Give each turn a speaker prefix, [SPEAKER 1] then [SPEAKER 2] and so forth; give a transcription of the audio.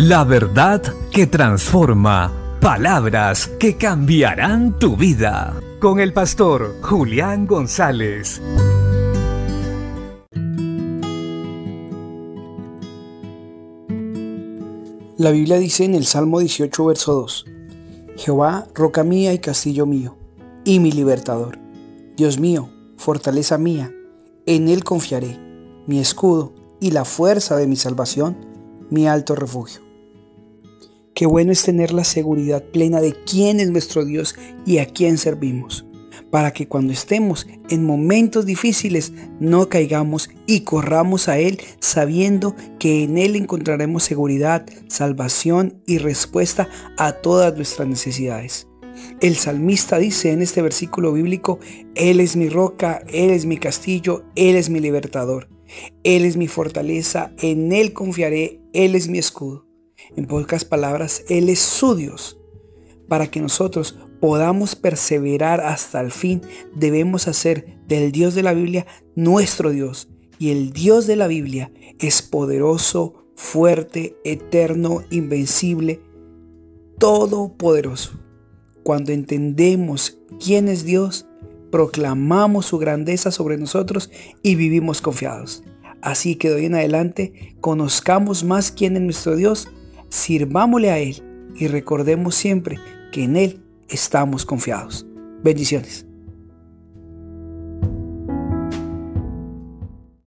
[SPEAKER 1] La verdad que transforma. Palabras que cambiarán tu vida. Con el pastor Julián González.
[SPEAKER 2] La Biblia dice en el Salmo 18, verso 2, Jehová, roca mía y castillo mío, y mi libertador. Dios mío, fortaleza mía, en Él confiaré, mi escudo y la fuerza de mi salvación, mi alto refugio. Qué bueno es tener la seguridad plena de quién es nuestro Dios y a quién servimos, para que cuando estemos en momentos difíciles no caigamos y corramos a Él sabiendo que en Él encontraremos seguridad, salvación y respuesta a todas nuestras necesidades. El salmista dice en este versículo bíblico, Él es mi roca, Él es mi castillo, Él es mi libertador, Él es mi fortaleza, en Él confiaré, Él es mi escudo. En pocas palabras, Él es su Dios. Para que nosotros podamos perseverar hasta el fin, debemos hacer del Dios de la Biblia nuestro Dios. Y el Dios de la Biblia es poderoso, fuerte, eterno, invencible, todopoderoso. Cuando entendemos quién es Dios, proclamamos su grandeza sobre nosotros y vivimos confiados. Así que de hoy en adelante conozcamos más quién es nuestro Dios sirvámosle a Él y recordemos siempre que en Él estamos confiados. Bendiciones.